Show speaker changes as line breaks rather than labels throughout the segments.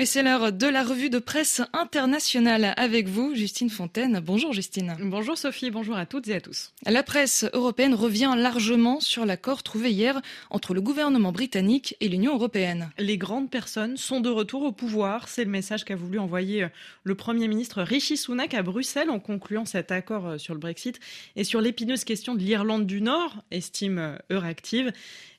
Et c'est l'heure de la revue de presse internationale avec vous, Justine Fontaine. Bonjour Justine.
Bonjour Sophie, bonjour à toutes et à tous.
La presse européenne revient largement sur l'accord trouvé hier entre le gouvernement britannique et l'Union européenne.
Les grandes personnes sont de retour au pouvoir. C'est le message qu'a voulu envoyer le Premier ministre Rishi Sunak à Bruxelles en concluant cet accord sur le Brexit et sur l'épineuse question de l'Irlande du Nord, estime Euractiv.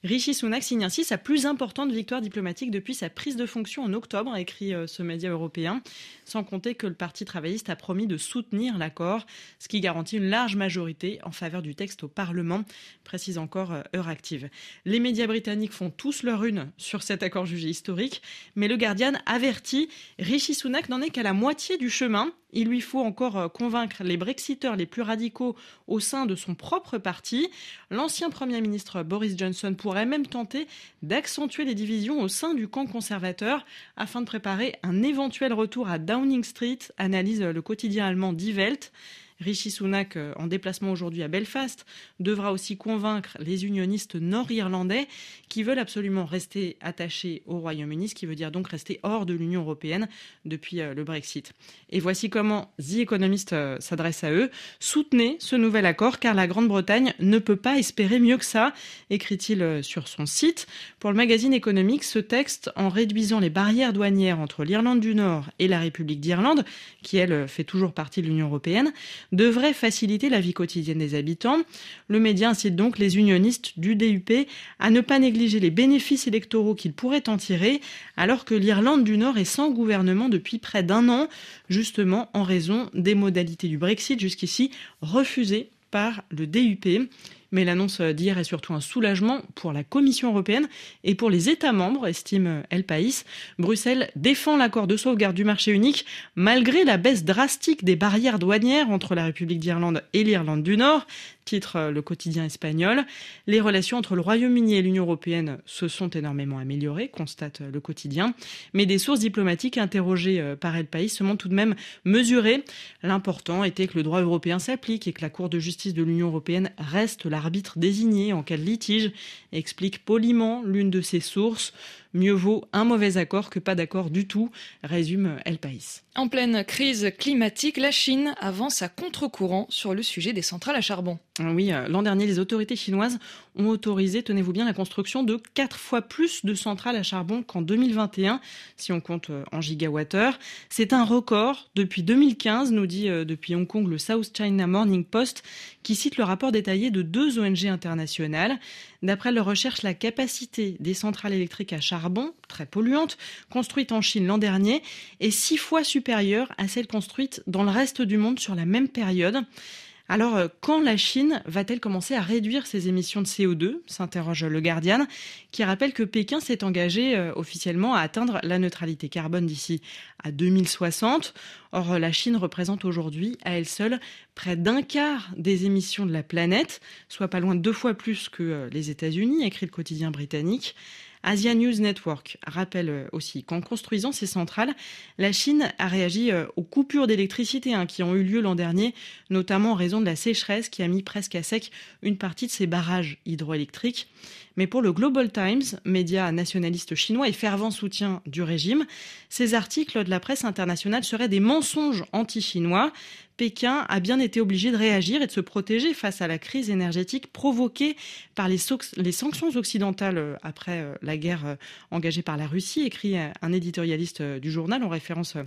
Rishi Sunak signe ainsi sa plus importante victoire diplomatique depuis sa prise de fonction en octobre, euh, ce média européen, sans compter que le Parti travailliste a promis de soutenir l'accord, ce qui garantit une large majorité en faveur du texte au Parlement, précise encore euh, Euractiv. Les médias britanniques font tous leur une sur cet accord jugé historique, mais le Guardian avertit Rishi Sunak n'en est qu'à la moitié du chemin. Il lui faut encore euh, convaincre les Brexiteurs les plus radicaux au sein de son propre parti. L'ancien Premier ministre Boris Johnson pourrait même tenter d'accentuer les divisions au sein du camp conservateur afin de préparer un éventuel retour à Downing Street, analyse le quotidien allemand Die Welt. Rishi Sunak, euh, en déplacement aujourd'hui à Belfast, devra aussi convaincre les unionistes nord-irlandais qui veulent absolument rester attachés au Royaume-Uni, ce qui veut dire donc rester hors de l'Union européenne depuis euh, le Brexit. Et voici comment The Economist euh, s'adresse à eux. Soutenez ce nouvel accord car la Grande-Bretagne ne peut pas espérer mieux que ça, écrit-il sur son site. Pour le magazine économique, ce texte, en réduisant les barrières douanières entre l'Irlande du Nord et la République d'Irlande, qui elle fait toujours partie de l'Union européenne, devrait faciliter la vie quotidienne des habitants. Le média incite donc les unionistes du DUP à ne pas négliger les bénéfices électoraux qu'ils pourraient en tirer, alors que l'Irlande du Nord est sans gouvernement depuis près d'un an, justement en raison des modalités du Brexit jusqu'ici refusées par le DUP. Mais l'annonce d'hier est surtout un soulagement pour la Commission européenne et pour les États membres, estime El País. Bruxelles défend l'accord de sauvegarde du marché unique malgré la baisse drastique des barrières douanières entre la République d'Irlande et l'Irlande du Nord euh, le quotidien espagnol. Les relations entre le Royaume-Uni et l'Union européenne se sont énormément améliorées, constate euh, le quotidien. Mais des sources diplomatiques interrogées euh, par El País se montrent tout de même mesurées. L'important était que le droit européen s'applique et que la Cour de justice de l'Union européenne reste l'arbitre désigné en cas de litige, explique poliment l'une de ses sources. Mieux vaut un mauvais accord que pas d'accord du tout, résume El País.
En pleine crise climatique, la Chine avance à contre-courant sur le sujet des centrales à charbon.
Oui, euh, l'an dernier, les autorités chinoises ont autorisé, tenez-vous bien, la construction de quatre fois plus de centrales à charbon qu'en 2021, si on compte euh, en gigawattheure. C'est un record depuis 2015, nous dit euh, depuis Hong Kong le South China Morning Post, qui cite le rapport détaillé de deux ONG internationales. D'après leur recherche, la capacité des centrales électriques à charbon, très polluantes, construites en Chine l'an dernier, est six fois supérieure à celle construite dans le reste du monde sur la même période. Alors, euh, quand la Chine va-t-elle commencer à réduire ses émissions de CO2 s'interroge le Guardian, qui rappelle que Pékin s'est engagé euh, officiellement à atteindre la neutralité carbone d'ici à 2060. Or, la Chine représente aujourd'hui, à elle seule, près d'un quart des émissions de la planète, soit pas loin de deux fois plus que euh, les États-Unis, écrit le quotidien britannique. Asia News Network rappelle euh, aussi qu'en construisant ces centrales, la Chine a réagi euh, aux coupures d'électricité hein, qui ont eu lieu l'an dernier, notamment en raison de la sécheresse qui a mis presque à sec une partie de ses barrages hydroélectriques. Mais pour le Global Times, média nationaliste chinois et fervent soutien du régime, ces articles de la presse internationale seraient des mensonges anti-chinois. Pékin a bien été obligé de réagir et de se protéger face à la crise énergétique provoquée par les, sanctions occidentales euh, après euh, la guerre euh, engagée par la Russie, écrit un éditorialiste du journal en référence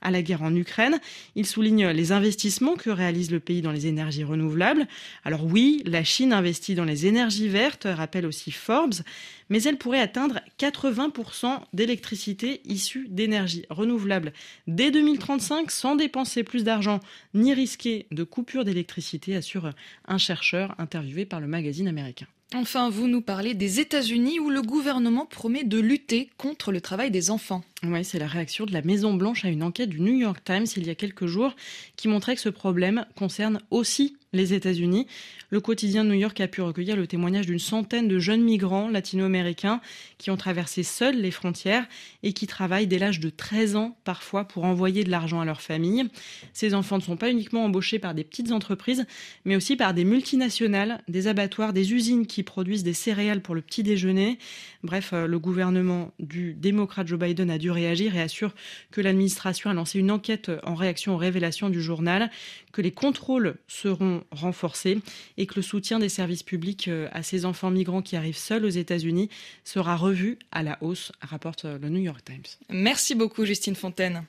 à la guerre en Ukraine. Il souligne les investissements que réalise le pays dans les énergies renouvelables. Alors oui, la Chine investit dans les énergies vertes, rappelle aussi Forbes, mais elle pourrait atteindre 80% d'électricité issue d'énergie renouvelable dès 2035 sans dépenser plus d'argent ni risquer de coupure d'électricité, assure un chercheur interviewé par le magazine américain.
Enfin, vous nous parlez des États-Unis où le gouvernement promet de lutter contre le travail des enfants.
Oui, c'est la réaction de la Maison-Blanche à une enquête du New York Times il y a quelques jours qui montrait que ce problème concerne aussi les États-Unis. Le quotidien New York a pu recueillir le témoignage d'une centaine de jeunes migrants latino-américains qui ont traversé seuls les frontières et qui travaillent dès l'âge de 13 ans parfois pour envoyer de l'argent à leur famille. Ces enfants ne sont pas uniquement embauchés par des petites entreprises, mais aussi par des multinationales, des abattoirs, des usines qui produisent des céréales pour le petit déjeuner. Bref, euh, le gouvernement du démocrate Joe Biden a dû réagir et assure que l'administration a lancé une enquête en réaction aux révélations du journal, que les contrôles seront renforcés et que le soutien des services publics euh, à ces enfants migrants qui arrivent seuls aux États-Unis sera revu à la hausse, rapporte le New York Times.
Merci beaucoup Justine Fontaine.